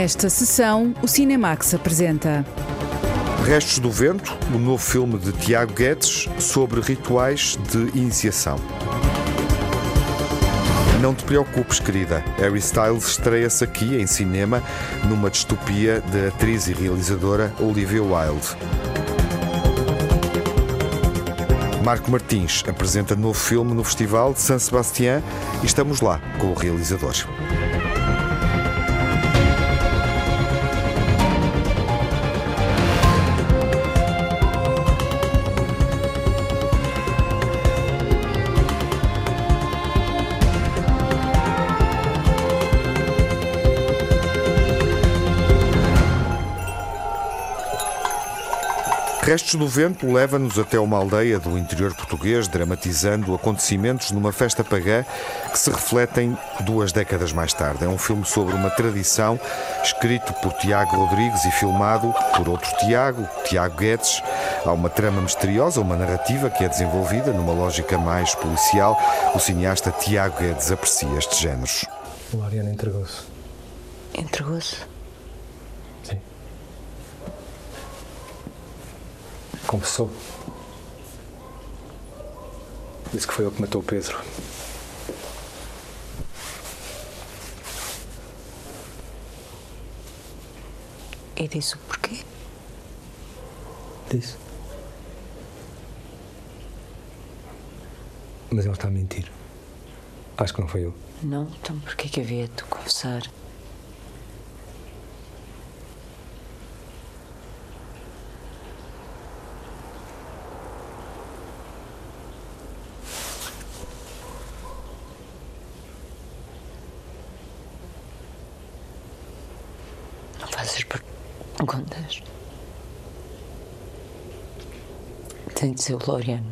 Nesta sessão, o Cinemax apresenta. Restos do Vento, o novo filme de Tiago Guedes sobre rituais de iniciação. Não te preocupes, querida. Harry Styles estreia-se aqui em cinema numa distopia da atriz e realizadora Olivia Wilde. Marco Martins apresenta novo filme no Festival de San Sebastián e estamos lá com o realizador. Restos do Vento leva-nos até uma aldeia do interior português, dramatizando acontecimentos numa festa pagã que se refletem duas décadas mais tarde. É um filme sobre uma tradição, escrito por Tiago Rodrigues e filmado por outro Tiago, Tiago Guedes. Há uma trama misteriosa, uma narrativa que é desenvolvida numa lógica mais policial. O cineasta Tiago Guedes aprecia estes géneros. O Ariano entregou-se. Entregou-se? Confessou. Disse que foi ele que matou o Pedro. E disse o porquê? Disse. Mas ele está a mentir. Acho que não foi eu. Não? Então porquê que havia de confessar? Tem de ser o Loriano.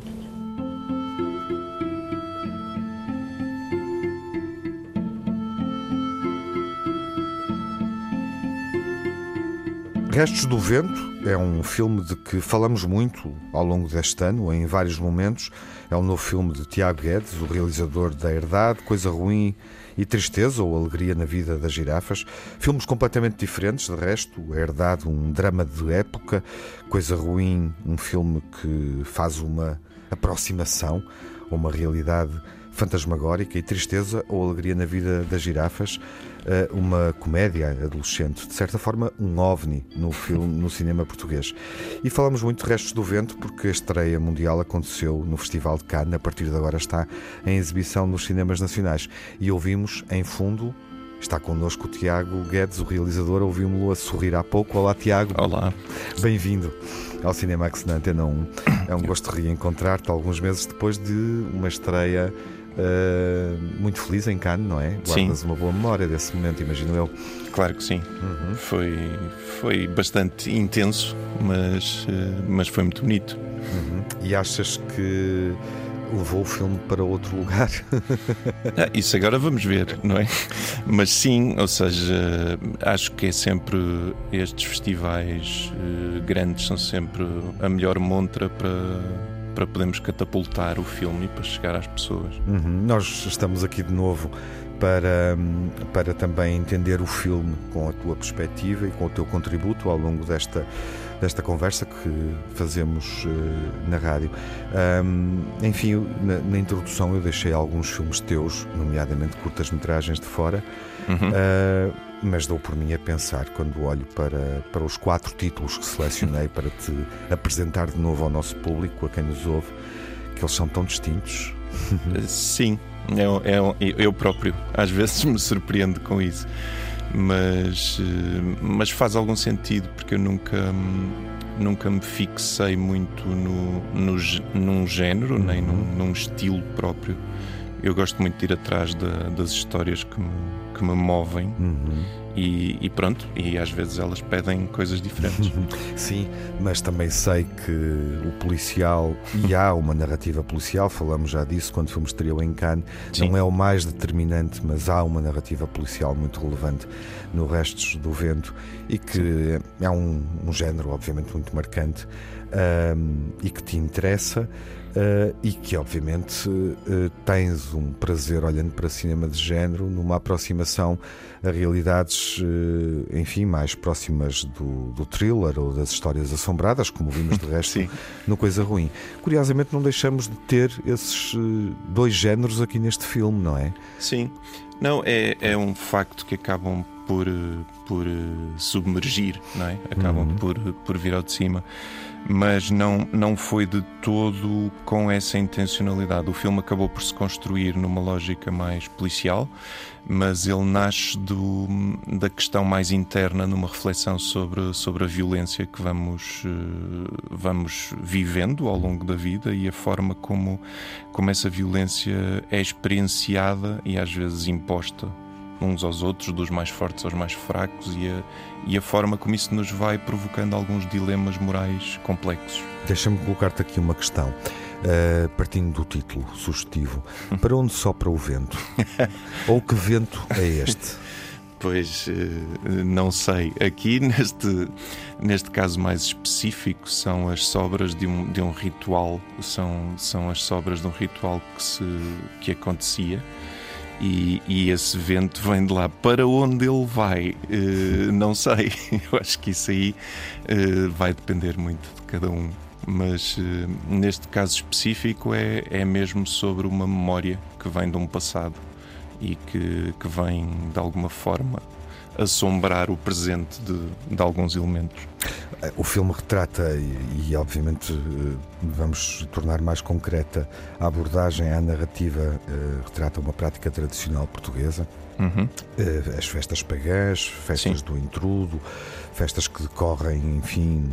Restos do Vento é um filme de que falamos muito ao longo deste ano, em vários momentos. É um novo filme de Tiago Guedes, o realizador da Herdade, Coisa Ruim e Tristeza ou Alegria na Vida das Girafas. Filmes completamente diferentes, de resto. A Herdade, um drama de época. Coisa Ruim, um filme que faz uma aproximação a uma realidade fantasmagórica e tristeza ou alegria na vida das girafas, uma comédia adolescente, de certa forma um ovni no filme, no cinema português. E falamos muito de Restos do Vento porque a estreia mundial aconteceu no Festival de Cannes, a partir de agora está em exibição nos cinemas nacionais e ouvimos em fundo Está connosco o Tiago Guedes, o realizador. Ouvimos-lo a sorrir há pouco. Olá, Tiago. Olá. Bem-vindo ao Cinemax na Antena 1. É um gosto reencontrar-te alguns meses depois de uma estreia uh, muito feliz em Cannes, não é? Guardas sim. uma boa memória desse momento, imagino eu. Claro que sim. Uhum. Foi, foi bastante intenso, mas, uh, mas foi muito bonito. Uhum. E achas que levou o filme para outro lugar. ah, isso agora vamos ver, não é? Mas sim, ou seja, acho que é sempre estes festivais uh, grandes são sempre a melhor montra para para podermos catapultar o filme e para chegar às pessoas. Uhum. Nós estamos aqui de novo para, para também entender o filme com a tua perspectiva e com o teu contributo ao longo desta, desta conversa que fazemos uh, na rádio. Um, enfim, na, na, introdução eu deixei alguns filmes teus, nomeadamente curtas-metragens de fora. Uhum. Uh, mas dou por mim a pensar quando olho para, para os quatro títulos que selecionei para te apresentar de novo ao nosso público, a quem nos ouve, que eles são tão distintos. Sim, eu, eu, eu próprio às vezes me surpreendo com isso, mas, mas faz algum sentido porque eu nunca, nunca me fixei muito no, no, num género, uhum. nem num, num estilo próprio. Eu gosto muito de ir atrás da, das histórias que me que me movem uhum. e, e, pronto, e às vezes elas pedem coisas diferentes. Sim, mas também sei que o policial, e há uma narrativa policial, falamos já disso quando fomos estreou em Cannes, Sim. não é o mais determinante, mas há uma narrativa policial muito relevante no Restos do Vento e que Sim. é um, um género, obviamente, muito marcante um, e que te interessa. Uh, e que, obviamente, uh, tens um prazer olhando para cinema de género numa aproximação a realidades, uh, enfim, mais próximas do, do, thriller ou das histórias assombradas, como vimos de resto no Coisa Ruim. Curiosamente, não deixamos de ter esses dois géneros aqui neste filme, não é? Sim. Não, é, é um facto que acabam por, por submergir, não é? Acabam uhum. por, por vir ao de cima mas não, não foi de todo com essa intencionalidade. O filme acabou por se construir numa lógica mais policial, mas ele nasce do, da questão mais interna, numa reflexão sobre, sobre a violência que vamos, eh, vamos vivendo ao longo da vida e a forma como, como essa violência é experienciada e às vezes imposta uns aos outros, dos mais fortes aos mais fracos, e a, e a forma como isso nos vai provocando alguns dilemas morais complexos. Deixa-me colocar-te aqui uma questão. Uh, partindo do título sugestivo, para onde sopra o vento? Ou que vento é este? Pois eh, não sei. Aqui neste, neste caso mais específico são as sobras de um, de um ritual, são, são as sobras de um ritual que, se, que acontecia e, e, esse vento vem de lá. Para onde ele vai, uh, não sei. Eu acho que isso aí uh, vai depender muito de cada um. Mas uh, neste caso específico é, é mesmo sobre uma memória que vem de um passado e que, que vem de alguma forma assombrar o presente de, de alguns elementos. O filme retrata, e, e, obviamente eh, vamos tornar mais concreta a abordagem à narrativa, uh, retrata uma prática tradicional portuguesa. Uhum. Uh, as festas pagãs, festas Sim. do intrudo, festas que decorrem, enfim,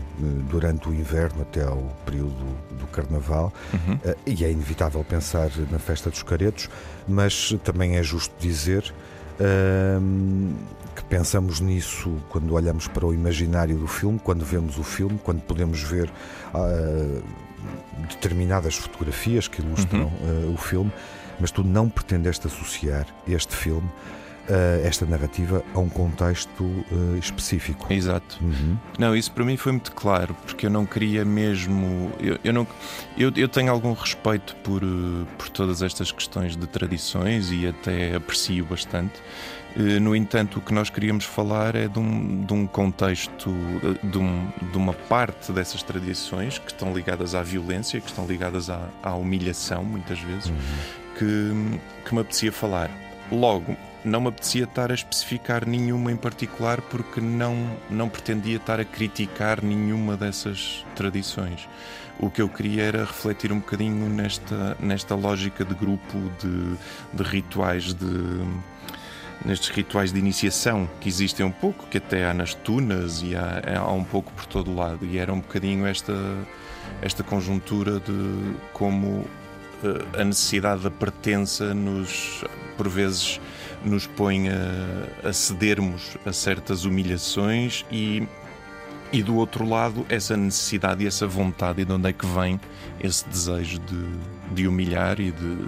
durante o inverno até ao período do carnaval. Uhum. Uh, e é inevitável pensar na festa dos caretos, mas também é justo dizer que pensamos nisso quando olhamos para o imaginário do filme, quando vemos o filme, quando podemos ver uh, determinadas fotografias que ilustram uhum. uh, o filme, mas tu não pretendeste associar este filme esta narrativa a um contexto uh, específico. Exato. Uhum. Não, isso para mim foi muito claro, porque eu não queria mesmo. Eu, eu, não, eu, eu tenho algum respeito por, uh, por todas estas questões de tradições e até aprecio bastante. No entanto, o que nós queríamos falar é de um, de um contexto, de, um, de, uma parte dessas tradições que estão ligadas à violência, que estão ligadas à, à humilhação, muitas vezes, uhum. que, que me apetecia falar. Logo, não me apetecia estar a especificar nenhuma em particular porque não, não pretendia estar a criticar nenhuma dessas tradições. O que eu queria era refletir um bocadinho nesta, nesta lógica de grupo, de, de rituais de nestes rituais de iniciação que existem um pouco, que até há nas tunas e há, há um pouco por todo lado. E era um bocadinho esta, esta conjuntura de como eh, a necessidade da pertença nos, por vezes, nos põe a, a cedermos a certas humilhações e, e do outro lado essa necessidade e essa vontade e de onde é que vem esse desejo de, de humilhar e de,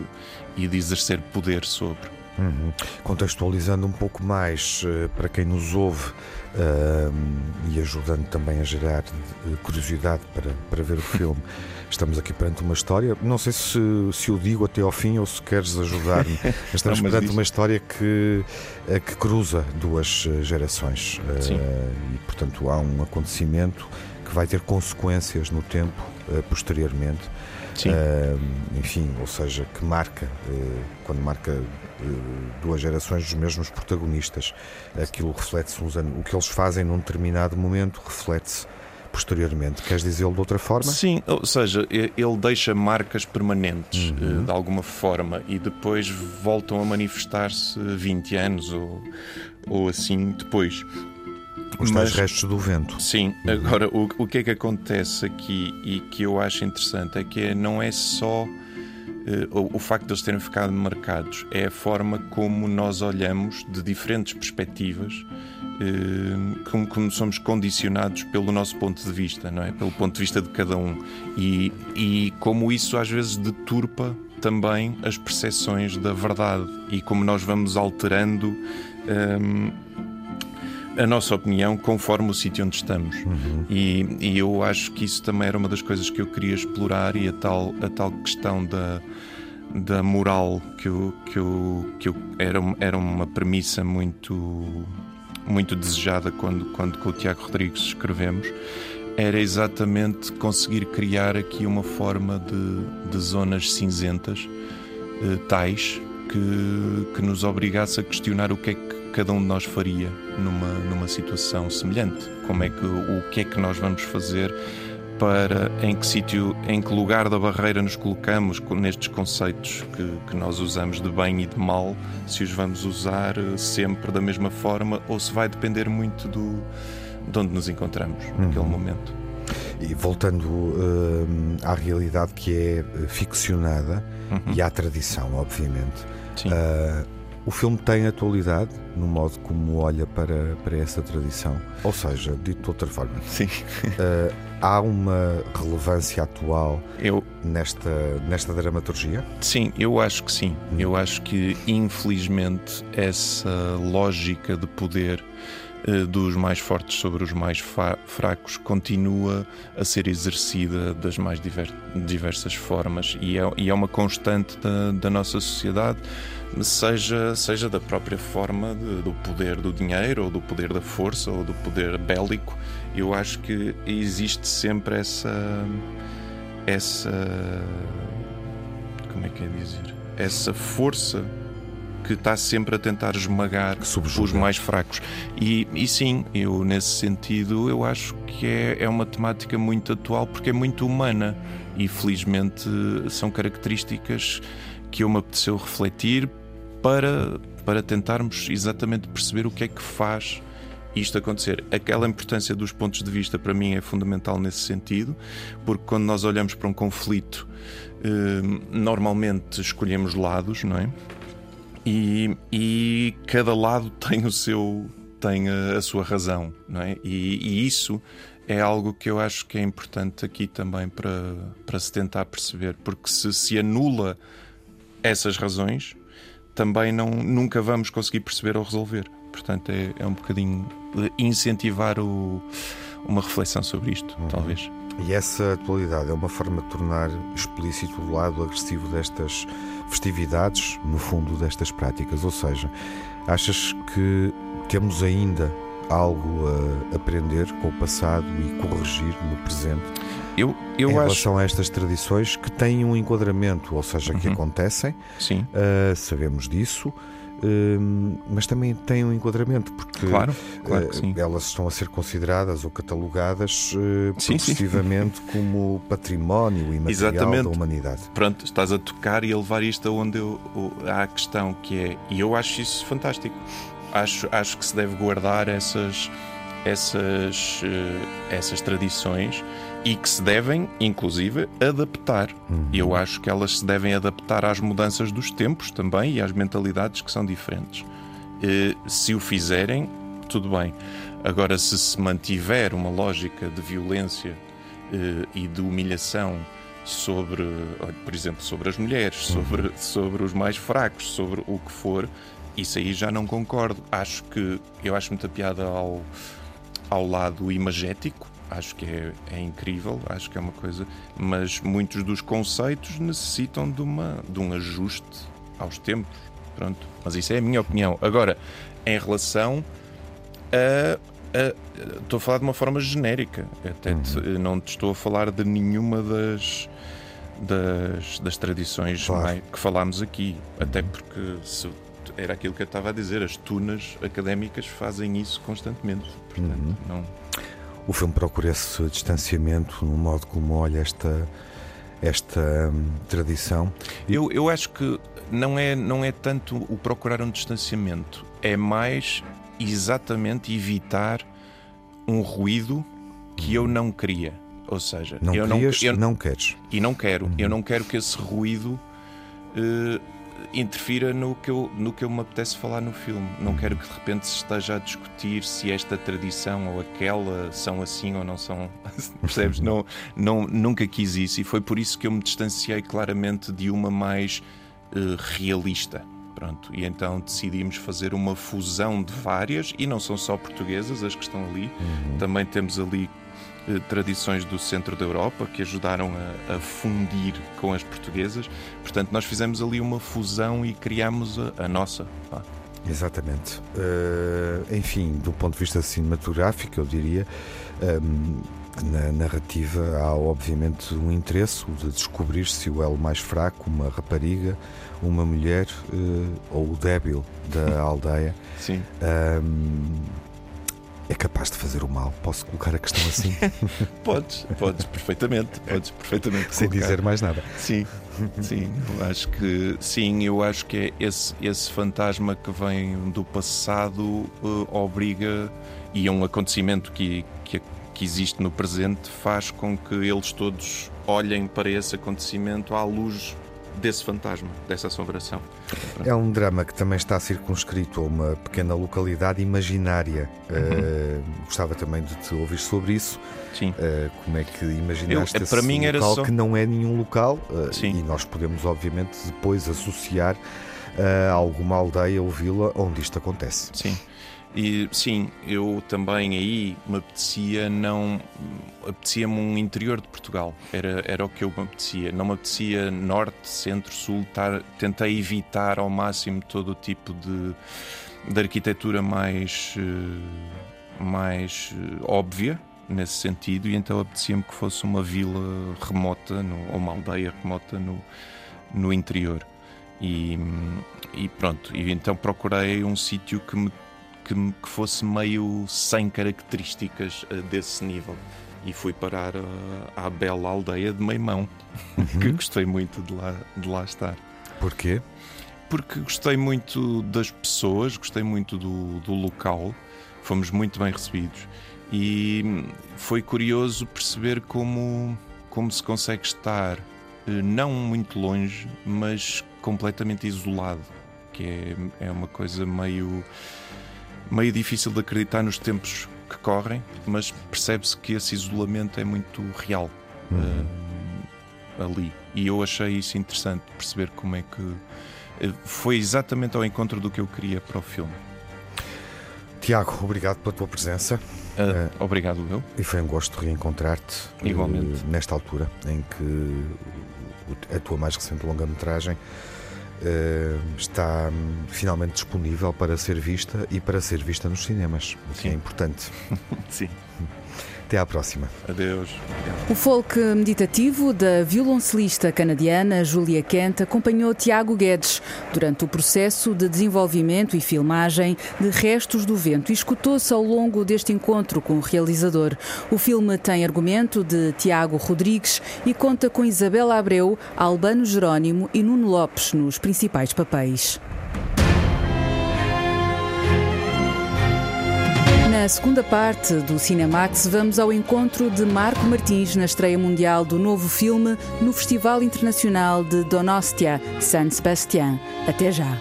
e de exercer poder sobre. Uhum. Contextualizando um pouco mais uh, para quem nos ouve uh, e ajudando também a gerar uh, curiosidade para, para ver o filme. Estamos aqui perante uma história, não sei se, se o digo até ao fim ou se queres ajudar-me. Estamos não, perante diz... uma história que, eh, que cruza duas eh, gerações uh, e, portanto, há um acontecimento que vai ter consequências no tempo posteriormente. Uh, enfim, ou seja, que marca, quando marca duas gerações dos mesmos protagonistas, aquilo reflete-se, o que eles fazem num determinado momento reflete-se posteriormente. Queres dizê-lo de outra forma? Sim, ou seja, ele deixa marcas permanentes uhum. Eh, de alguma forma e depois voltam a manifestar-se 20 anos ou, ou assim depois. Os tais restos do vento. Sim, uhum. agora o, o que é que acontece aqui e que eu acho interessante é que não é só uh, o, o facto de eles terem ficado marcados, é a forma como nós olhamos de diferentes perspectivas eh, como, como, somos condicionados pelo nosso ponto de vista, não é? Pelo ponto de vista de cada um. E, e como isso às vezes deturpa também as percepções da verdade e como nós vamos alterando. Um, ehm, a nossa opinião conforme o sítio onde estamos. Uhum. E, e eu acho que isso também era uma das coisas que eu queria explorar e a tal, a tal questão da, da moral que, eu, que, eu, que eu, era, era uma premissa muito, muito desejada quando, quando com o Tiago Rodrigues escrevemos. Era exatamente conseguir criar aqui uma forma de, de zonas cinzentas, eh, tais, que, que nos obrigasse a questionar o que é que cada um de nós faria numa, numa situação semelhante. Como é que, o que é que nós vamos fazer para em que sítio, em que lugar da barreira nos colocamos nestes conceitos que, que nós usamos de bem e de mal, se os vamos usar eh, sempre da mesma forma ou se vai depender muito do, de onde nos encontramos naquele Uhum. momento. E voltando hum, à realidade que é eh, ficcionada Uhum. e à tradição, obviamente, Sim. ah, o filme tem atualidade no modo como olha para, para essa tradição. Ou seja, dito de outra forma, Sim. ah, há uma relevância atual Eu, nesta, nesta dramaturgia? Sim, eu acho que sim. Eu acho que, infelizmente, essa lógica de poder eh, dos mais fortes sobre os mais fracos continua a ser exercida das mais diver- diversas formas e é, e é uma constante da, da nossa sociedade, seja, seja da própria forma de- do poder do dinheiro, ou do poder da força, ou do poder bélico. Eu acho que existe sempre essa. essa como é que é dizer? Essa força que está sempre a tentar esmagar os mais fracos. E, e sim, eu nesse sentido eu acho que é, é uma temática muito atual porque é muito humana e felizmente são características que eu me apeteceu refletir para, para tentarmos exatamente perceber o que é que faz isto acontecer. Aquela importância dos pontos de vista para mim é fundamental nesse sentido, porque quando nós olhamos para um conflito, eh, normalmente escolhemos lados, não é? E, e cada lado tem o seu tem a, a sua razão, não é? E, e isso é algo que eu acho que é importante aqui também para, para se tentar perceber, porque se se anula essas razões, também não, nunca vamos conseguir perceber ou resolver. Portanto, é, é um bocadinho incentivar o- uma reflexão sobre isto, talvez. E essa atualidade é uma forma de tornar explícito o lado agressivo destas festividades, no fundo, destas práticas. Ou seja, achas que temos ainda algo a aprender com o passado e corrigir no presente Eu, em eu acho. relação a estas tradições que têm um enquadramento, ou seja, que Uhum. acontecem, Sim, ah, sabemos disso. Hum, mas também têm um enquadramento, porque claro, claro eh, sim. elas estão a ser consideradas ou catalogadas eh, Sim, sim. progressivamente como património imaterial Exatamente. da humanidade. Pronto, estás a tocar e a levar isto aonde eu, há a questão que é, e eu acho isso fantástico. Acho, acho que se deve guardar essas, essas, eh, essas tradições e que se devem, inclusive, adaptar. Eu acho que elas se devem adaptar às mudanças dos tempos também e às mentalidades que são diferentes. Eh, Se o fizerem, tudo bem. Agora, se se mantiver uma lógica de violência eh, e de humilhação sobre, por exemplo, sobre as mulheres, sobre, sobre os mais fracos, sobre o que for, isso aí já não concordo. Acho que eu acho muita piada ao, ao lado imagético. Acho que é, é incrível, acho que é uma coisa, mas muitos dos conceitos necessitam de, uma, de um ajuste aos tempos. Pronto, mas isso é a minha opinião. Agora, em relação a. a- Estou a falar de uma forma genérica. Até te- não te estou a falar de nenhuma das, das, das tradições Claro. que falámos aqui. Até porque se- era aquilo que eu estava a dizer, as tunas académicas fazem isso constantemente. Portanto, não. O filme procura esse distanciamento no modo como olha esta, esta hum, tradição. Eu, eu acho que não é, não é tanto o procurar um distanciamento, é mais exatamente evitar um ruído que eu não queria. Ou seja, Não eu querias, eu, não queres. e não quero. Eu não quero que esse ruído eh, interfira no que, eu, no que eu me apetece falar no filme. Não quero que de repente se esteja a discutir se esta tradição ou aquela são assim ou não são. Percebes? Não, não, nunca quis isso e foi por isso que eu me distanciei claramente de uma mais eh, realista. Pronto, e então decidimos fazer uma fusão de várias, e não são só portuguesas as que estão ali, também temos ali eh, tradições do centro da Europa que ajudaram a, a fundir com as portuguesas. Portanto, nós fizemos ali uma fusão e criámos a, a nossa. Exatamente. Eh, enfim, do ponto de vista cinematográfico, eu diria, ehm, que na narrativa há obviamente um interesse de descobrir se o elo mais fraco, uma rapariga, uma mulher eh, ou o débil da aldeia, Sim. ehm, é capaz de fazer o mal. Posso colocar a questão assim, Podes, podes perfeitamente, podes perfeitamente sem colocar. dizer mais nada. Sim, sim, eu acho que sim, eu acho que é esse, esse fantasma que vem do passado eh, obriga e é um acontecimento que, que, que existe no presente faz com que eles todos olhem para esse acontecimento à luz desse fantasma, dessa assombração. É um drama que também está circunscrito a uma pequena localidade imaginária. Eh, gostava também de te ouvir sobre isso. Sim. Uh, como é que imaginaste Eu- para mim era local só- que não é nenhum local uh, Sim. e nós podemos obviamente depois associar uh, a alguma aldeia ou vila onde isto acontece. Sim. E sim, eu também aí me apetecia não. apetecia-me um interior de Portugal. Era, era o que eu me apetecia. Não me apetecia norte, centro, sul. Tar, tentei evitar ao máximo todo o tipo de, de arquitetura mais. eh, mais eh, óbvia nesse sentido, e então apetecia-me que fosse uma vila remota, no, ou uma aldeia remota no, no interior. E, e pronto, e então procurei um sítio que, me, que, que fosse meio sem características eh, desse nível. E fui parar a- à bela aldeia de Meimão, que gostei muito de lá, de lá estar. Porquê? Porque gostei muito das pessoas, gostei muito do, do local, fomos muito bem recebidos e foi curioso perceber como, como se consegue estar eh, não muito longe, mas completamente isolado, que é, é uma coisa meio, meio difícil de acreditar nos tempos que correm, mas percebe-se que esse isolamento é muito real eh, ali. E eu achei isso interessante, perceber como é que eh, foi exatamente ao encontro do que eu queria para o filme. Tiago, obrigado pela tua presença Ah, Obrigado, eu. e foi um gosto reencontrar-te Igualmente. nesta altura em que a tua mais recente longa-metragem está hum, finalmente disponível para ser vista e para ser vista nos cinemas, o que Sim. é importante. Sim. Até à próxima. Adeus. O folk meditativo da violoncelista canadiana Julia Kent acompanhou Tiago Guedes durante o processo de desenvolvimento e filmagem de Restos do Vento e escutou-se ao longo deste encontro com o realizador. O filme tem argumento de Tiago Rodrigues e conta com Isabela Abreu, Albano Jerónimo e Nuno Lopes nos principais papéis. Na segunda parte do Cinemax, vamos ao encontro de Marco Martins na estreia mundial do novo filme no Festival Internacional de Donostia, San Sebastián. Até já.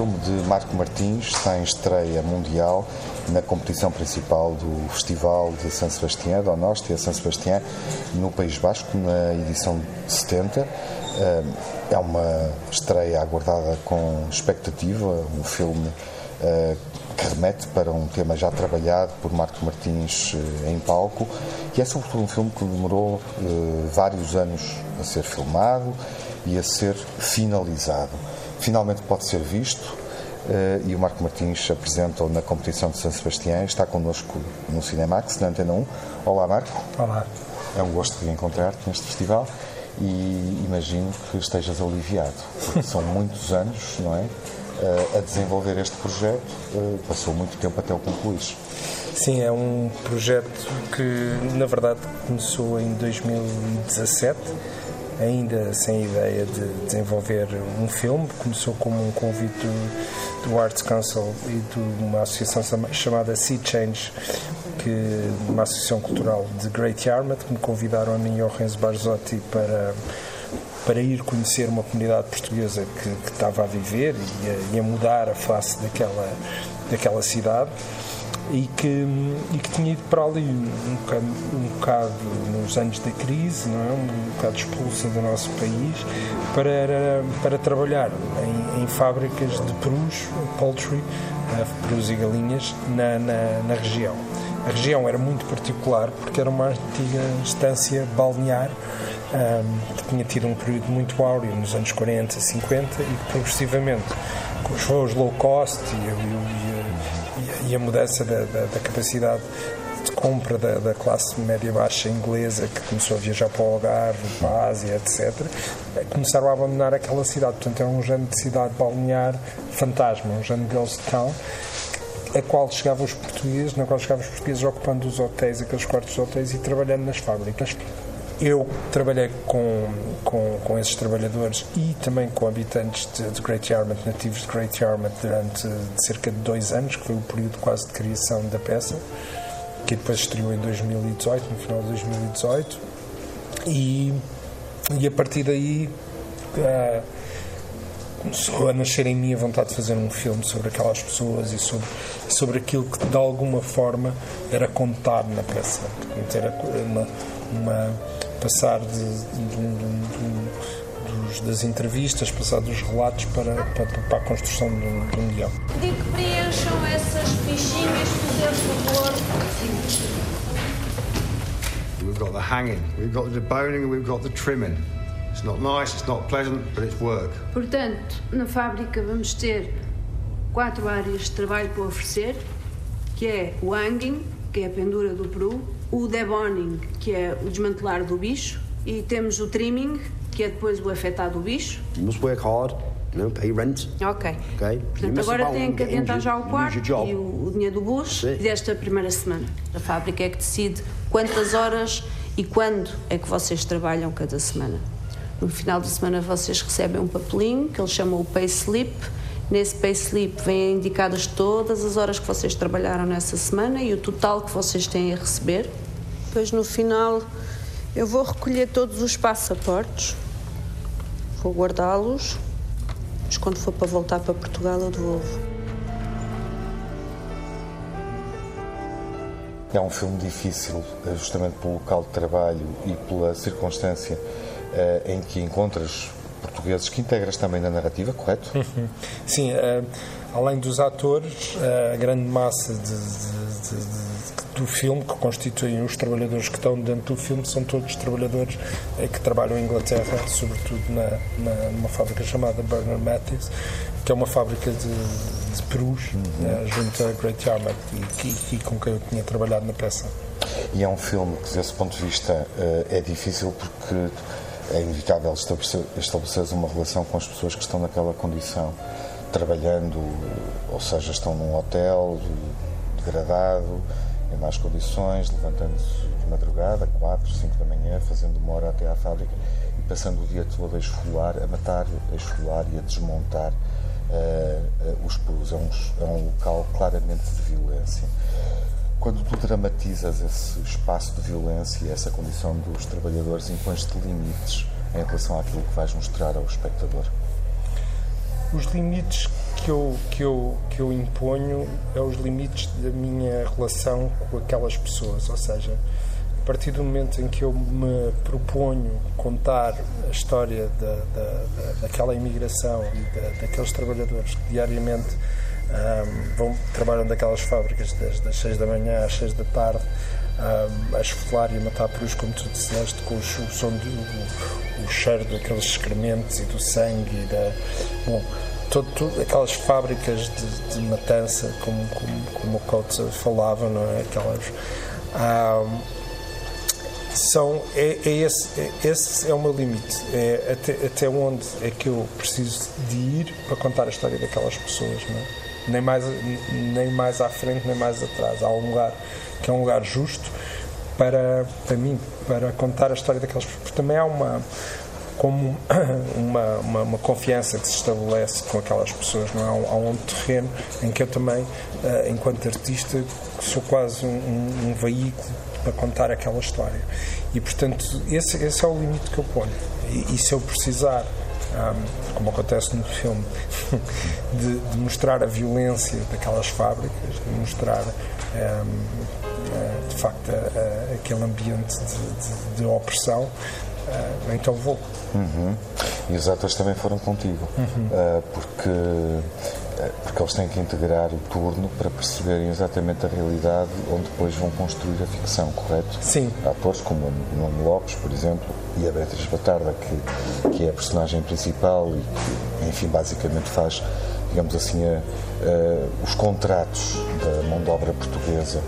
Filme de Marco Martins está em estreia mundial na competição principal do Festival de San Sebastián, da Onostia San Sebastián, no País Basco, na edição 70. Eh, É uma estreia aguardada com expectativa, um filme eh, que remete para um tema já trabalhado por Marco Martins eh, em palco e é sobretudo um filme que demorou vários anos a ser filmado e a ser finalizado. Finalmente pode ser visto eh, e o Marco Martins apresenta-o na competição de São Sebastião. Está connosco no Cinemax, na Antena 1. Olá, Marco. Olá. É um gosto de encontrar-te neste festival e imagino que estejas aliviado, porque são muitos anos, não é? eh, A desenvolver este projeto, eh, passou muito tempo até o concluir. Sim, é um projeto que na verdade começou em 2017, ainda sem ideia de desenvolver um filme. Começou como um convite do, do Arts Council e de uma associação chama- chamada Sea Change, que uma associação cultural de Great Yarmouth, que me convidaram a mim e ao Renzo Barzotti para para ir conhecer uma comunidade portuguesa que, que estava a viver e a, e a, mudar a face daquela, daquela cidade e que, e que tinha ido para ali um bocado, um bocado nos anos da crise, não é? um bocado expulsa do nosso país, para, para trabalhar em, em fábricas de perus, poultry, perus e galinhas, na, na, na região. A região era muito particular porque era uma antiga estância balnear um, que tinha tido um período muito áureo nos anos 40, 50 e progressivamente, com os voos low cost e, e, e, a mudança da, da, da, capacidade de compra da, da, classe média-baixa inglesa que começou a viajar para o Algarve, para a Ásia, etc., começaram a abandonar aquela cidade. Portanto, era um género de cidade balnear fantasma, um género de ghost town a qual chegavam os portugueses, na qual chegavam os portugueses ocupando os hotéis, aqueles quartos de hotéis e trabalhando nas fábricas. Eu trabalhei com, com, com, esses trabalhadores e também com habitantes de, de Great Yarmouth, nativos de Great Yarmouth, durante cerca de dois anos, que foi o período quase de criação da peça, que depois estreou em 2018, no final de 2018. E, e a partir daí uh, começou a nascer em mim a vontade de fazer um filme sobre aquelas pessoas e sobre, sobre aquilo que de alguma forma era contado na peça. Era uma, uma passar de, de, de, dos, das entrevistas, passar dos relatos para, para, para a construção de um, de um guião. Digo que preencham essas fichinhas, por favor. We've got the hanging, we've got the deboning, and we've got the trimming. It's not nice, it's not pleasant, but it's work. Portanto, na fábrica vamos ter quatro áreas de trabalho para oferecer, que é o hanging, que é a pendura do peru, o deboning, que é o desmantelar do bicho, e temos o trimming, que é depois o afetado do bicho. You must work hard, you know, pay rent. Ok. Okay? Portanto, agora têm que adiantar já o quarto e o, o dinheiro do bus desta primeira semana. A fábrica é que decide quantas horas e quando é que vocês trabalham cada semana. No final da semana vocês recebem um papelinho que eles chamam o pay slip. Nesse pay slip vêm indicadas todas as horas que vocês trabalharam nessa semana e o total que vocês têm a receber. Depois no final eu vou recolher todos os passaportes, vou guardá-los, mas quando for para voltar para Portugal eu devolvo. É um filme difícil, justamente pelo local de trabalho e pela circunstância uh, em que encontras portugueses que integras também na narrativa, correto? Sim, uh, além dos atores, uh, a grande massa de, de, de, do filme, que constituem os trabalhadores que estão dentro do filme, são todos trabalhadores que trabalham em Inglaterra, sobretudo na, na, numa fábrica chamada Burner Matthews, que é uma fábrica de, de perus, uhum. junto a Great Yarmouth, e, e, e com quem eu tinha trabalhado na peça. E é um filme que, desse ponto de vista, é difícil porque é inevitável estabelecer, uma relação com as pessoas que estão naquela condição, trabalhando, ou seja, estão num hotel degradado, em más condições, levantando-se de madrugada, 4, 5 da manhã, fazendo uma hora até à fábrica e passando o dia todo a esfolar, a matar, a esfolar e a desmontar uh, uh, os perus. É um, é um local claramente de violência. Quando tu dramatizas esse espaço de violência e essa condição dos trabalhadores, impões-te limites em relação àquilo que vais mostrar ao espectador? Os limites que eu, que eu, que eu imponho é os limites da minha relação com aquelas pessoas, ou seja, a partir do momento em que eu me proponho contar a história da, da, da daquela imigração e da, daqueles trabalhadores que diariamente um, vão, trabalham daquelas fábricas desde as 6 da manhã às 6 da tarde um, a esfolar e a matar perus, como tu disseste, com o, o som do o, o, cheiro daqueles excrementos e do sangue e da. Bom, todo, todo, aquelas fábricas de, de matança, como, como, como o Coates falava, não é? Aquelas. Um, são, é, é esse, é, esse é o meu limite. É até, até onde é que eu preciso de ir para contar a história daquelas pessoas, não é? Nem mais, nem mais à frente, nem mais atrás. Há um lugar que é um lugar justo para, para mim, para contar a história daquelas pessoas. Porque também há uma, como uma, uma, uma, confiança que se estabelece com aquelas pessoas. Não é? há, um, há um terreno em que eu também, uh, enquanto artista, sou quase um, um, veículo para contar aquela história. E, portanto, esse, esse é o limite que eu ponho. E, e se eu precisar como acontece no filme, de, de, mostrar a violência daquelas fábricas, de mostrar uh, de facto aquele ambiente de, de, de opressão, uh, então vou. Uhum. E os atores também foram contigo, uhum. porque porque eles têm que integrar o turno para perceberem exatamente a realidade onde depois vão construir a ficção, correto? Sim. Atores como o Nuno Lopes, por exemplo, e a Beatriz Batarda, que, que é a personagem principal e que, enfim, basicamente faz, digamos assim, a, a, os contratos da mão de obra portuguesa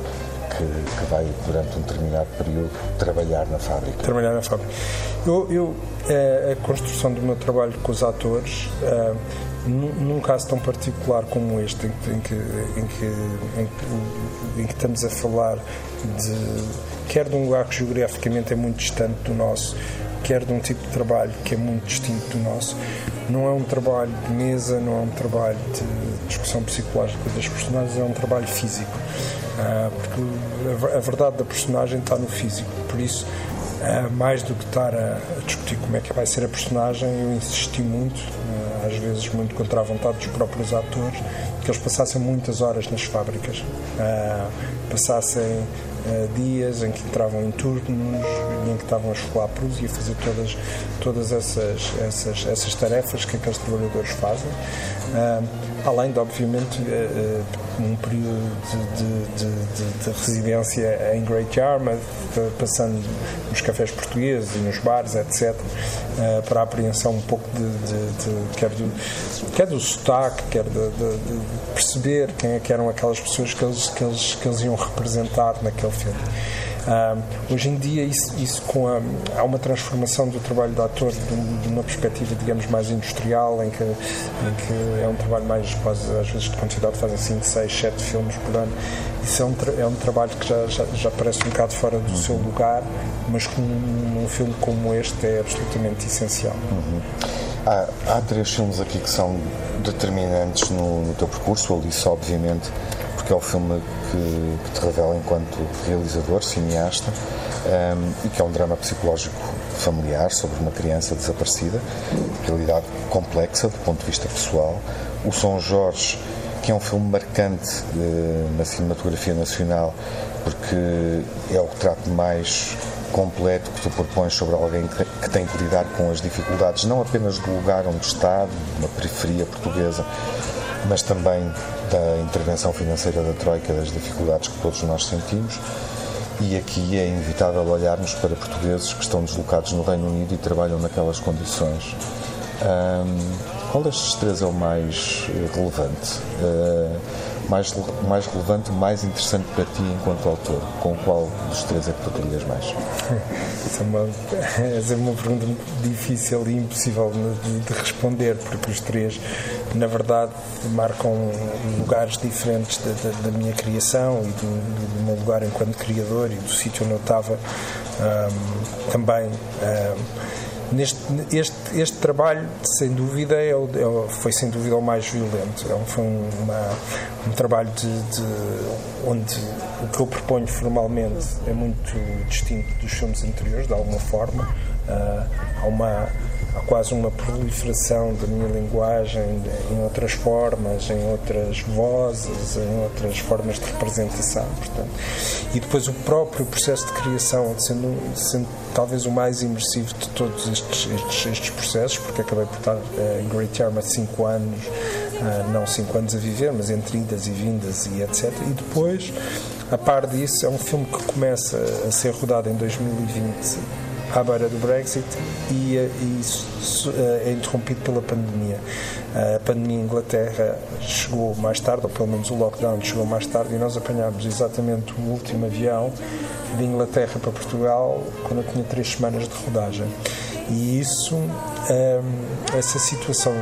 que, que, vai, durante um determinado período, trabalhar na fábrica. Trabalhar na fábrica. Eu, eu a, a construção do meu trabalho com os atores num caso tão particular como este, em que, em que, em que, em que estamos a falar de quer de um lugar que geograficamente é muito distante do nosso, quer de um tipo de trabalho que é muito distinto do nosso, não é um trabalho de mesa, não é um trabalho de discussão psicológica das personagens, é um trabalho físico. Ah, porque a verdade da personagem está no físico. Por isso, ah, mais do que estar a discutir como é que vai ser a personagem, eu insisti muito às vezes muito contra a vontade dos próprios atores, que eles passassem muitas horas nas fábricas, passassem dias em que entravam em turnos em que estavam a esfolar prus e a fazer todas, todas essas, essas, essas tarefas que aqueles trabalhadores fazem. Uh, além de, obviamente, um período de, de, de, de, residência em Great Yarmouth, passando nos cafés portugueses e nos bares, etc., eh, para a apreensão um pouco de, quer, do, quer do sotaque, quer de, perceber quem é que eram aquelas pessoas que eles, que eles, que eles iam representar naquele filme. Hoje em dia, isso, isso com a, há uma transformação do trabalho do ator de, de, uma perspectiva, digamos, mais industrial, em que, em que é um trabalho mais, quase, às vezes, de quantidade, fazem 5, 6, 7 filmes por ano. Isso é um, é um trabalho que já, já, já parece um bocado fora do seu lugar, mas que num, filme como este é absolutamente essencial. Uhum. Há, há, três filmes aqui que são determinantes no, no teu percurso, Alice, obviamente, porque é o filme que, que te revela enquanto realizador, cineasta, um, e que é um drama psicológico familiar sobre uma criança desaparecida, realidade complexa do ponto de vista pessoal. O São Jorge, que é um filme marcante uh, na cinematografia nacional, porque é o retrato mais completo que tu propões sobre alguém que, que tem que lidar com as dificuldades, não apenas do lugar onde está, uma periferia portuguesa, mas também da intervenção financeira da Troika, das dificuldades que todos nós sentimos. E aqui é inevitável olharmos para portugueses que estão deslocados no Reino Unido e trabalham naquelas condições. Um, qual destes três é o mais relevante? Uh, mais, mais relevante, mais interessante para ti enquanto autor? Com qual dos três é que tu querias mais? Essa é uma, essa é uma pergunta difícil e impossível de, de, responder, porque os três, na verdade, marcam lugares diferentes da, da, da minha criação e do, do, meu lugar enquanto criador e do sítio onde eu estava um, também. Um, Neste, este, este trabalho, sem dúvida, é o, é, foi sem dúvida o mais violento. É, foi um, uma, um trabalho de, de, onde o que eu proponho formalmente é muito distinto dos filmes anteriores, de alguma forma. Uh, há uma há quase uma proliferação da minha linguagem em outras formas, em outras vozes, em outras formas de representação, portanto. E depois o próprio processo de criação, sendo, sendo talvez o mais imersivo de todos estes, estes, estes processos, porque acabei por estar uh, em Great Yarmouth cinco anos, uh, não cinco anos a viver, mas entre idas e vindas e etc. E depois, a par disso, é um filme que começa a ser rodado em 2020 à beira do Brexit e, e eh, é interrompido pela pandemia. A pandemia em Inglaterra chegou mais tarde, ou pelo menos o lockdown chegou mais tarde, e nós apanhámos exatamente o último avião de Inglaterra para Portugal quando eu tinha três semanas de rodagem. E isso, ehm, essa situação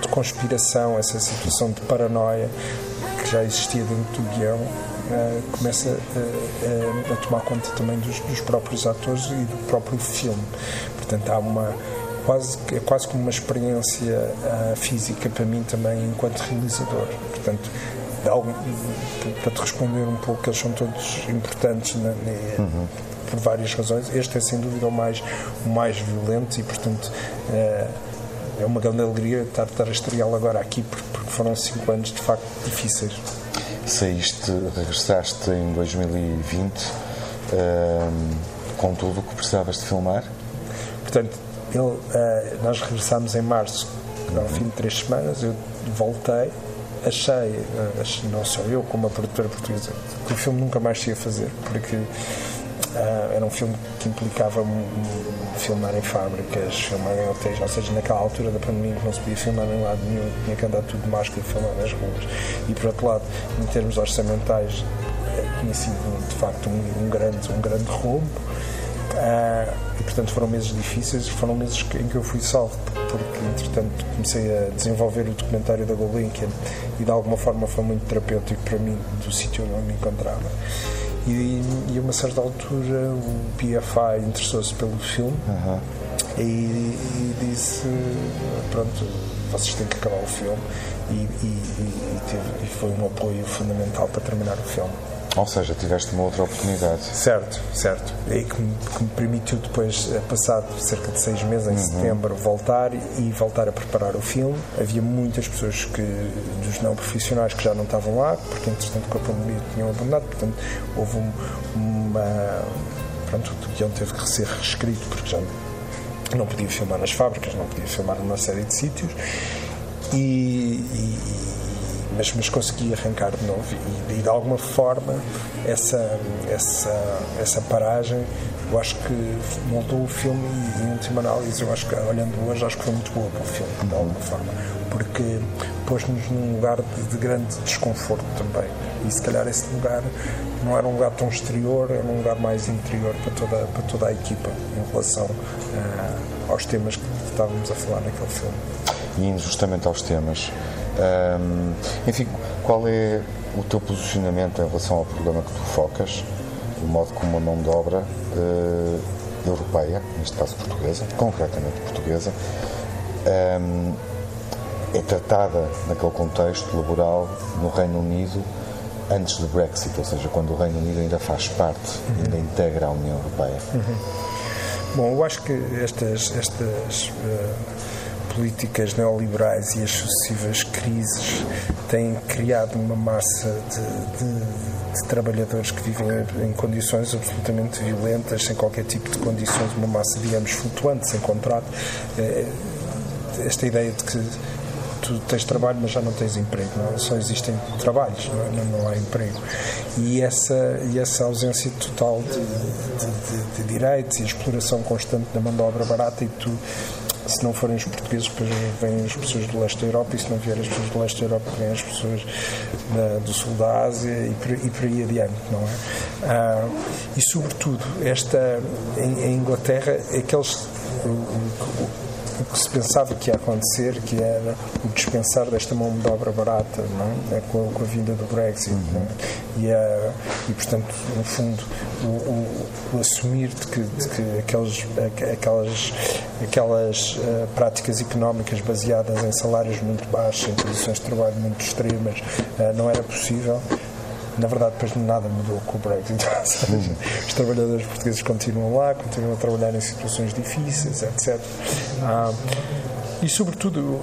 de conspiração, essa situação de paranoia que já existia dentro do guião, uh, começa a, a, tomar conta também dos, dos, próprios atores e do próprio filme. Portanto, há uma, quase, é quase como uma experiência uh, física para mim também enquanto realizador. Portanto, para te responder um pouco, eles são todos importantes na, na, uhum. por várias razões. Este é sem dúvida o mais, o mais violento e, portanto, é uma grande alegria estar, estar a estreá-lo agora aqui, porque foram cinco anos de facto difíceis. Saíste, regressaste em 2020 uh, com tudo o que precisavas de filmar? Portanto, ele, uh, nós regressámos em março, ao fim de três semanas, eu voltei, achei, uh, não só eu como a produtora portuguesa, que o filme nunca mais se ia fazer, porque Uh, era um filme que implicava um, um, filmar em fábricas, filmar em hotéis, ou seja, naquela altura da pandemia não se podia filmar em lado nenhum, tinha que andar tudo de máscara e filmar nas ruas. E por outro lado, em termos orçamentais, eh, tinha sido de facto um, um grande, um grande rombo. Uh, e portanto foram meses difíceis, foram meses em que eu fui salvo, porque entretanto comecei a desenvolver o documentário da Gulbenkian e de alguma forma foi muito terapêutico para mim do sítio onde eu me encontrava. E, e a uma certa altura o PFI interessou-se pelo filme uhum. e, e, disse: Pronto, vocês têm que acabar o filme. E, e, teve, e foi um apoio fundamental para terminar o filme. Ou seja, tiveste uma outra oportunidade. Certo, certo. E que me, que me permitiu depois, eh, passado cerca de seis meses, em uhum. setembro, voltar e voltar a preparar o filme. Havia muitas pessoas que, dos não profissionais que já não estavam lá, porque entretanto com a pandemia tinham abandonado, portanto houve um, uma. Pronto, o guião teve que ser reescrito porque já não podia filmar nas fábricas, não podia filmar numa série de sítios. e, e mas, mas consegui arrancar de novo. E, e, de alguma forma essa, essa, essa paragem eu acho que montou o filme e em última análise eu acho que olhando hoje acho que foi muito boa para o filme de alguma forma. Porque pôs-nos num lugar de, de, grande desconforto também. E se calhar esse lugar não era um lugar tão exterior era um lugar mais interior para toda, para toda a equipa em relação uh, aos temas que estávamos a falar naquele filme. E justamente aos temas um, enfim, qual é o teu posicionamento em relação ao problema que tu focas, o modo como a mão de obra uh, europeia, neste caso portuguesa, concretamente portuguesa, um, é tratada naquele contexto laboral no Reino Unido antes do Brexit, ou seja, quando o Reino Unido ainda faz parte, uhum. ainda integra a União Europeia? Uhum. Bom, eu acho que estas, estas uh políticas neoliberais e as sucessivas crises têm criado uma massa de, de, de, trabalhadores que vivem em condições absolutamente violentas, sem qualquer tipo de condições, uma massa, digamos, flutuante, sem contrato. Eh, esta ideia de que tu tens trabalho, mas já não tens emprego, não? É? só existem trabalhos, não, é? não, há emprego. E essa, e essa ausência total de, de, de, direitos e exploração constante da mão de obra barata, e tu se não forem os portugueses, depois vêm as pessoas do leste da Europa, e se não vierem as pessoas do leste da Europa, vêm as pessoas da, do sul da Ásia e por, e por aí adiante, não é? Ah, e, sobretudo, esta, em, em Inglaterra, aqueles. O, o, o que se pensava que ia acontecer, que era o dispensar desta mão de obra barata, não é? com, a, com a vinda do Brexit. Uhum. E, a, e, portanto, no fundo, o, o, o assumir de que, de que aqueles, aquelas, aquelas uh, práticas económicas baseadas em salários muito baixos, em condições de trabalho muito extremas, uh, não era possível na verdade, depois nada mudou com o Brexit. os trabalhadores portugueses continuam lá, continuam a trabalhar em situações difíceis, etc. Ah, e, sobretudo,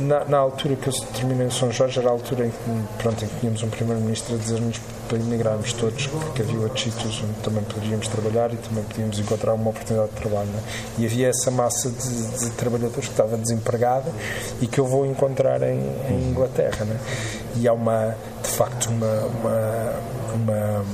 na, na, altura que eu terminei em São Jorge, era a altura em que, pronto, em que tínhamos um primeiro-ministro a dizer-nos para emigrarmos todos, porque havia outros sítios onde também poderíamos trabalhar e também podíamos encontrar uma oportunidade de trabalho. É? E havia essa massa de, de, trabalhadores que estava desempregada e que eu vou encontrar em, em Inglaterra. É? E há uma, de facto, uma, uma, uma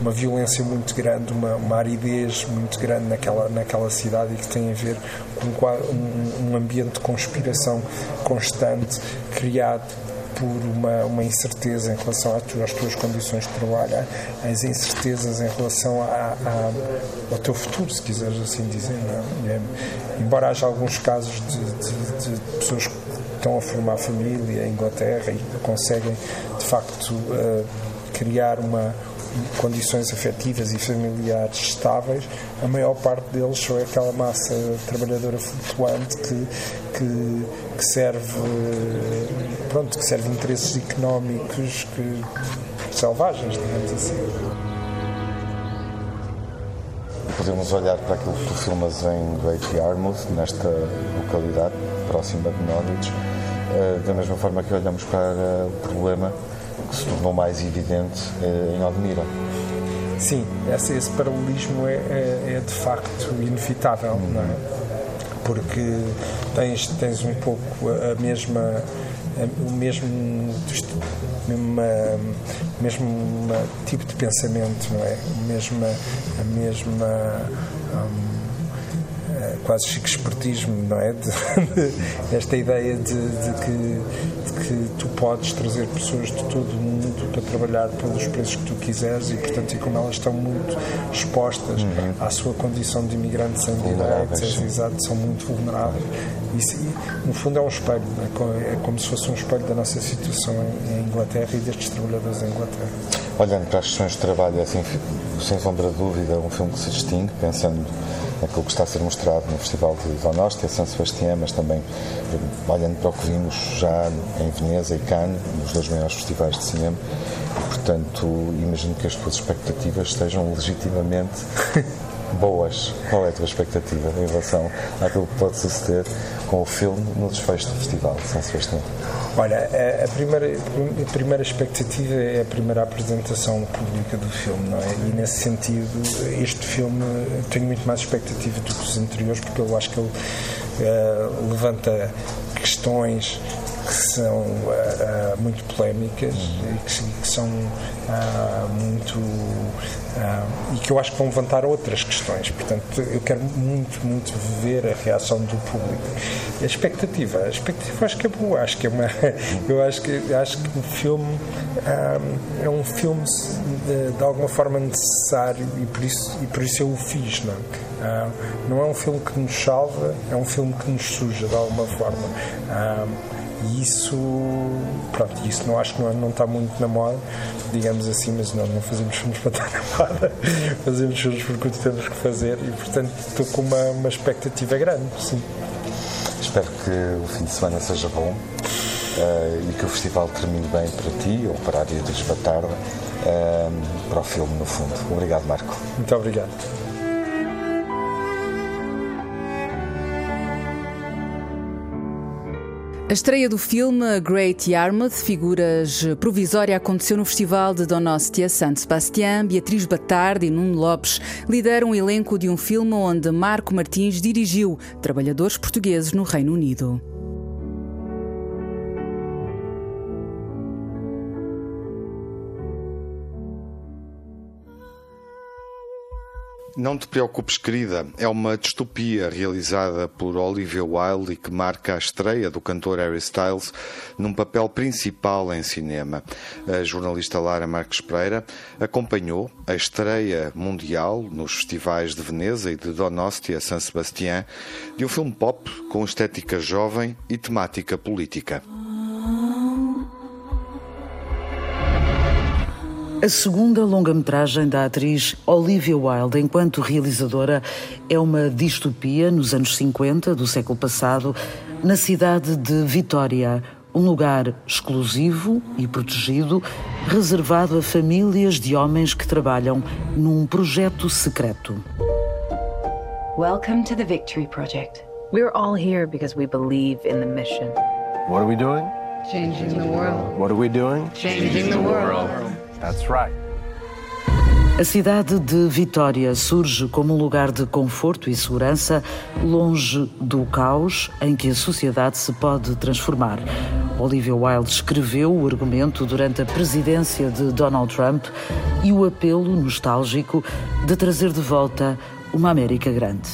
uma violência muito grande, uma, uma, aridez muito grande naquela, naquela cidade e que tem a ver com um, um ambiente de conspiração constante criado por uma, uma incerteza em relação às, às tuas condições de trabalho, as incertezas em relação a, a, ao teu futuro, se quiseres assim dizer. Não? É? embora haja alguns casos de, de, de, pessoas que estão a formar família em Inglaterra e conseguem, de facto, uh, criar uma, condições afetivas e familiares estáveis, a maior parte deles são aquela massa trabalhadora flutuante que, que, que serve pronto, que serve interesses económicos que, selvagens, digamos assim. Podemos olhar para aquilo que tu filmas em Great Yarmouth, nesta localidade próxima de Norwich, eh, da mesma forma que olhamos para o problema que se tornou mais evidente eh, em Odmira. Sim, esse, esse paralelismo é, é, é, de facto inevitável, uhum. não é? Porque tens, tens um pouco a mesma o mesmo, mesma, mesmo tipo de pensamento, não é? A mesma, a mesma um, quase chico-espertismo, não é? De, de, esta ideia de, de, que, de que tu podes trazer pessoas de todo o mundo para trabalhar pelos preços que tu quiseres e, portanto, e como elas estão muito expostas uhum. à sua condição de imigrantes sem direitos, exato, são muito vulneráveis. Isso, no fundo, é um espelho, é? é como se fosse um espelho da nossa situação em Inglaterra e destes trabalhadores em Inglaterra. Olhando para as questões de trabalho, é assim, sem sombra de dúvida, um filme que se distingue, pensando naquilo que está a ser mostrado no Festival de Donosti, a São Sebastião, mas também olhando para o que vimos já em Veneza e Cannes, nos dois maiores festivais de cinema. E, portanto, imagino que as tuas expectativas estejam legitimamente boas. Qual é a tua expectativa em relação àquilo que pode suceder com o filme no desfecho do Festival de São Sebastião? Olha, a primeira, a primeira expectativa é a primeira apresentação pública do filme, não é? E nesse sentido, este filme tenho muito mais expectativa do que os anteriores, porque eu acho que ele uh, levanta questões que são uh, uh, muito polémicas e que, que são uh, muito. e que eu acho que vão levantar outras questões. Portanto, eu quero muito, muito ver a reação do público. A expectativa, a expectativa acho que é boa, acho que é uma. Eu acho que, acho que o filme é um filme de, de, alguma forma necessário e por isso, e por isso eu o fiz. Não é? não é um filme que nos salva, é um filme que nos suja de alguma forma. E isso, pronto, isso não acho que não, não está muito na moda, digamos assim, mas não, não fazemos filmes para estar na moda, fazemos filmes porque temos que fazer e, portanto, estou com uma, uma expectativa grande, sim. Espero que o fim de semana seja bom uh, e que o festival termine bem para ti ou para a Área de Batarda, uh, para o filme, no fundo. Obrigado, Marco. Muito obrigado. A estreia do filme Great Yarmouth, figuras provisória, aconteceu no Festival de Donostia San Sebastián. Beatriz Batardi e Nuno Lopes lideram o elenco de um filme onde Marco Martins dirigiu trabalhadores portugueses no Reino Unido. Não te preocupes, querida, é uma distopia realizada por Olivia Wilde e que marca a estreia do cantor Harry Styles num papel principal em cinema. A jornalista Lara Marques Pereira acompanhou a estreia mundial nos festivais de Veneza e de Donosti a San Sebastián de um filme pop com estética jovem e temática política. A segunda longa-metragem da atriz Olivia Wilde, enquanto realizadora, é uma distopia nos anos 50 do século passado, na cidade de Vitória, um lugar exclusivo e protegido, reservado a famílias de homens que trabalham num projeto secreto. Welcome to the Victory Project. We're all here because we believe in the mission. What are we doing? Changing the world. What are we doing? Changing the world. That's right. A cidade de Vitória surge como um lugar de conforto e segurança, longe do caos em que a sociedade se pode transformar. Olivia Wilde escreveu o argumento durante a presidência de Donald Trump e o apelo nostálgico de trazer de volta uma América grande.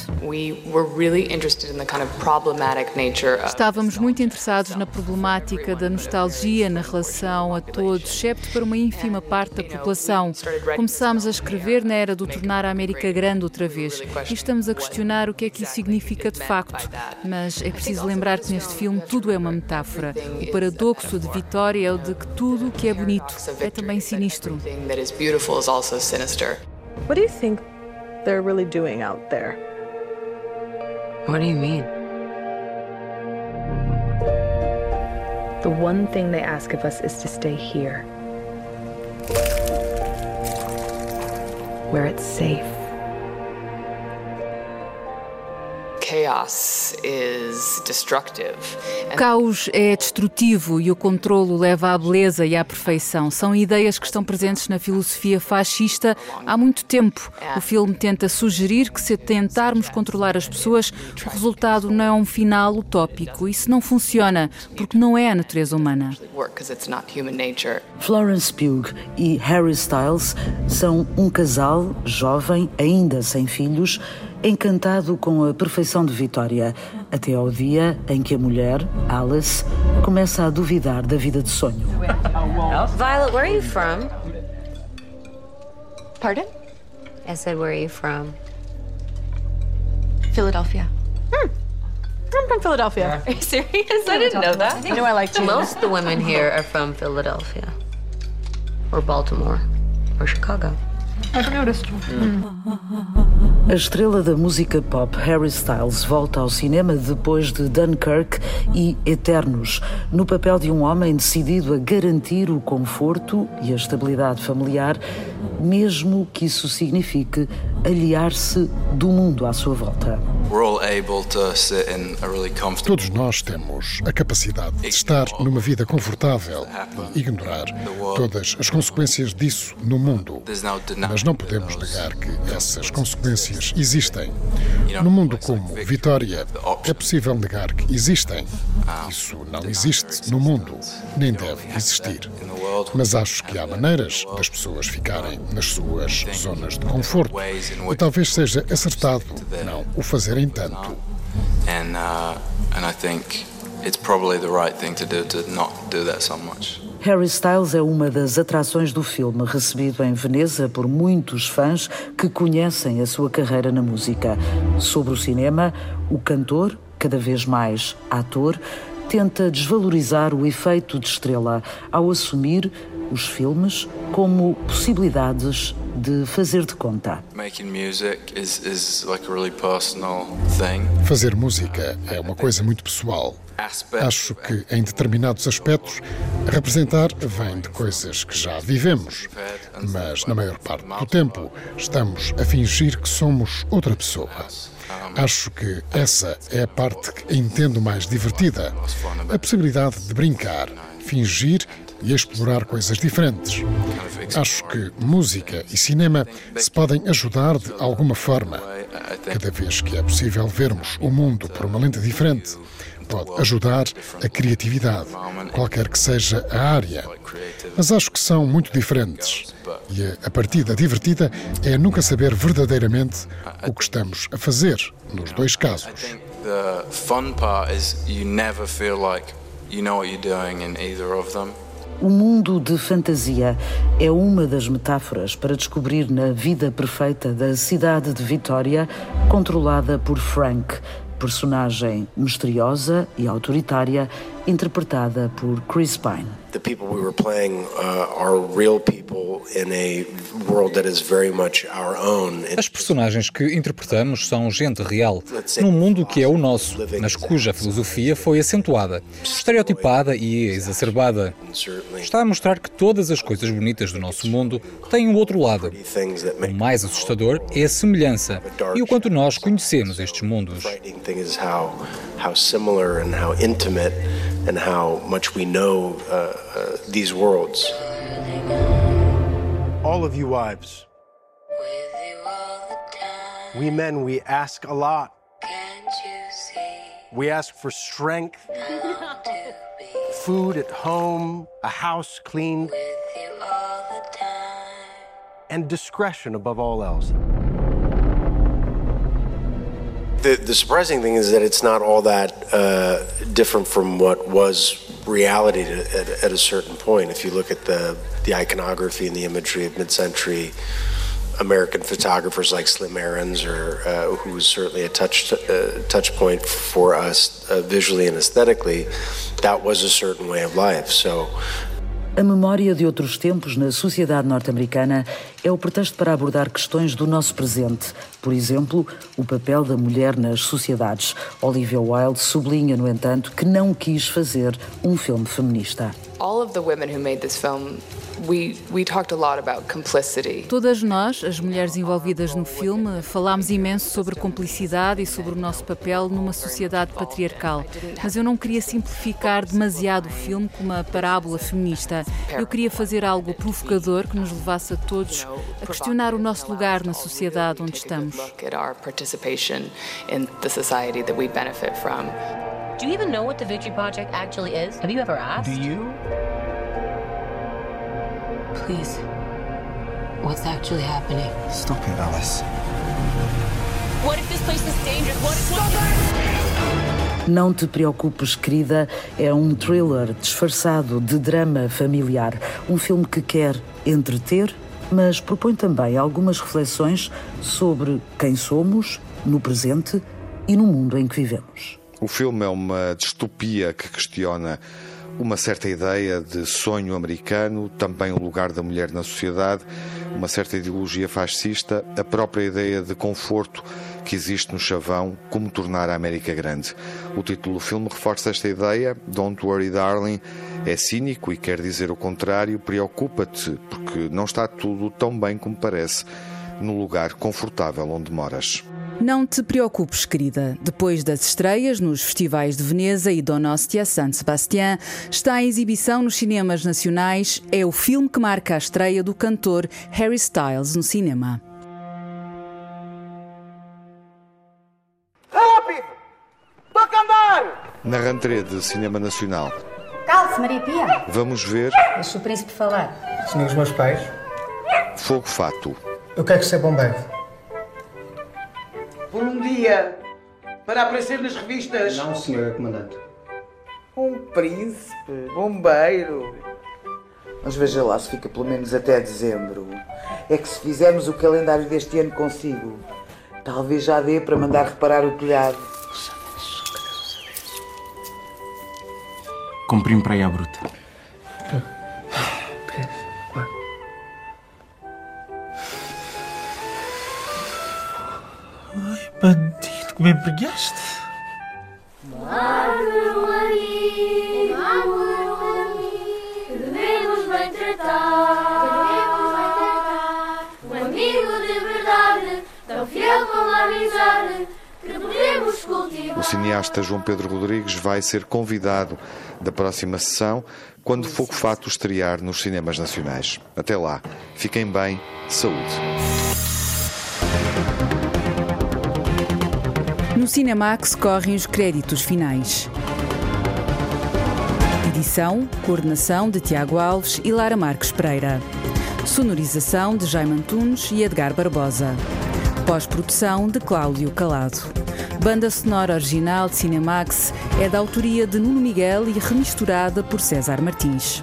Estávamos muito interessados na problemática da nostalgia na relação a todos, excepto para uma ínfima parte da população. Começámos a escrever na era do tornar a América grande outra vez e estamos a questionar o que é que isso significa de facto. Mas é preciso lembrar que neste filme tudo é uma metáfora. O paradoxo de Vitória é o de que tudo o que é bonito é também sinistro. What do you think they're really doing out there? What do you mean? The one thing they ask of us is to stay here. Where it's safe. O caos é destrutivo e o controlo leva à beleza e à perfeição. São ideias que estão presentes na filosofia fascista há muito tempo. O filme tenta sugerir que se tentarmos controlar as pessoas, o resultado não é um final utópico. Isso não funciona, porque não é a natureza humana. Florence Pugh e Harry Styles são um casal jovem, ainda sem filhos, encantado com a perfeição de Vitória, até ao dia em que a mulher, Alice, começa a duvidar da vida de sonho. Violet, where are you from? Pardon? I said, where are you from? Philadelphia. Hmm. I'm from Philadelphia. Are you serious? I didn't know that. You know I like cheese. Most of the women here are from Philadelphia, or Baltimore, or Chicago. A estrela da música pop Harry Styles volta ao cinema depois de Dunkirk e Eternos, no papel de um homem decidido a garantir o conforto e a estabilidade familiar, mesmo que isso signifique aliar-se do mundo à sua volta. Todos nós temos a capacidade de estar numa vida confortável e ignorar todas as consequências disso no mundo. Mas não podemos negar que essas consequências existem. No mundo como Vitória, é possível negar que existem. Isso não existe no mundo, nem deve existir. Mas acho que há maneiras das pessoas ficarem nas suas zonas de conforto. E talvez seja acertado não o fazerem tanto. And, uh, and I think it's probably the right thing to do to not do that so much. Harry Styles é uma das atrações do filme, recebido em Veneza por muitos fãs que conhecem a sua carreira na música. Sobre o cinema, o cantor, cada vez mais ator, tenta desvalorizar o efeito de estrela ao assumir os filmes como possibilidades de fazer de conta. Fazer música é uma coisa muito pessoal. Acho que, em determinados aspectos, representar vem de coisas que já vivemos, mas na maior parte do tempo estamos a fingir que somos outra pessoa. Acho que essa é a parte que entendo mais divertida. A possibilidade de brincar, fingir e explorar coisas diferentes. Acho que música e cinema se podem ajudar de alguma forma. Cada vez que é possível vermos o mundo por uma lente diferente, pode ajudar a criatividade, qualquer que seja a área. Mas acho que são muito diferentes. E a partida divertida é nunca saber verdadeiramente o que estamos a fazer, nos dois casos. The fun part is you never feel like you know what you're doing in either of them. O mundo de fantasia é uma das metáforas para descobrir na vida perfeita da cidade de Vitória, controlada por Frank, personagem misteriosa e autoritária, interpretada por Chris Pine. The people we were playing uh, are real people in a world that is very much our own. As personagens que interpretamos são gente real, num mundo que é o nosso, mas cuja filosofia foi acentuada, estereotipada e exacerbada. Está a mostrar que todas as coisas bonitas do nosso mundo têm um outro lado. O mais assustador é a semelhança e o quanto nós conhecemos estes mundos. And how much we know uh, uh, these worlds. All of you wives. We men, we ask a lot. We ask for strength, food at home, a house cleaned, and discretion above all else. The, the surprising thing is that it's not all that uh, different from what was reality to, at, at, a certain point. If you look at the, the iconography and the imagery of mid century American photographers like Slim Aarons, or uh, who was certainly a touch uh, touch point for us uh, visually and aesthetically, that was a certain way of life. So A memória de outros tempos na sociedade norte-americana é o pretexto para abordar questões do nosso presente. Por exemplo, o papel da mulher nas sociedades. Olivia Wilde sublinha, no entanto, que não quis fazer um filme feminista. All of the women who made this film We, we talked a lot about complicity. Todas nós, as mulheres envolvidas no filme, falámos imenso sobre cumplicidade e sobre o nosso papel numa sociedade patriarcal. Mas eu não queria simplificar demasiado o filme com uma parábola feminista. Eu queria fazer algo provocador que nos levasse a todos a questionar o nosso lugar na sociedade onde estamos. Do you even know what the Victory Project actually is? Have you ever asked? Do you? Please. What's actually happening? Stop it, Alice. What if this place is dangerous? What if... Stop it! Não te preocupes, querida, é um thriller disfarçado de drama familiar. Um filme que quer entreter, mas propõe também algumas reflexões sobre quem somos no presente e no mundo em que vivemos. O filme é uma distopia que questiona uma certa ideia de sonho americano, também o lugar da mulher na sociedade, uma certa ideologia fascista, a própria ideia de conforto que existe no chavão, como tornar a América grande. O título do filme reforça esta ideia, Don't Worry Darling, é cínico e quer dizer o contrário, preocupa-te, porque não está tudo tão bem como parece no lugar confortável onde moras. Não te preocupes, querida. Depois das estreias nos festivais de Veneza e Donostia San Sebastián, está em exibição nos cinemas nacionais. É o filme que marca a estreia do cantor Harry Styles no cinema. Na rentrée de Cinema Nacional. Calce, Maria Pia. Vamos ver. Deixa o príncipe falar. Senhor os meus pais. Fogo Fato. Eu quero ser bombeiro por um dia para aparecer nas revistas. Não, senhora comandante. Um príncipe, bombeiro. Mas veja lá se fica pelo menos até dezembro. É que se fizermos o calendário deste ano consigo, talvez já dê para mandar reparar o telhado. Comprime para aí à bruta. Bandido, que me empregaste. devemos bem tratar. Um amigo de verdade, tão fiel como a amizade. O cineasta João Pedro Rodrigues vai ser convidado da próxima sessão quando Fogo Fato estrear nos cinemas nacionais. Até lá, fiquem bem, saúde. No Cinemax correm os créditos finais. Edição, coordenação de Tiago Alves e Lara Marques Pereira. Sonorização de Jaime Antunes e Edgar Barbosa. Pós-produção de Cláudio Calado. Banda sonora original de Cinemax é da autoria de Nuno Miguel e remisturada por César Martins.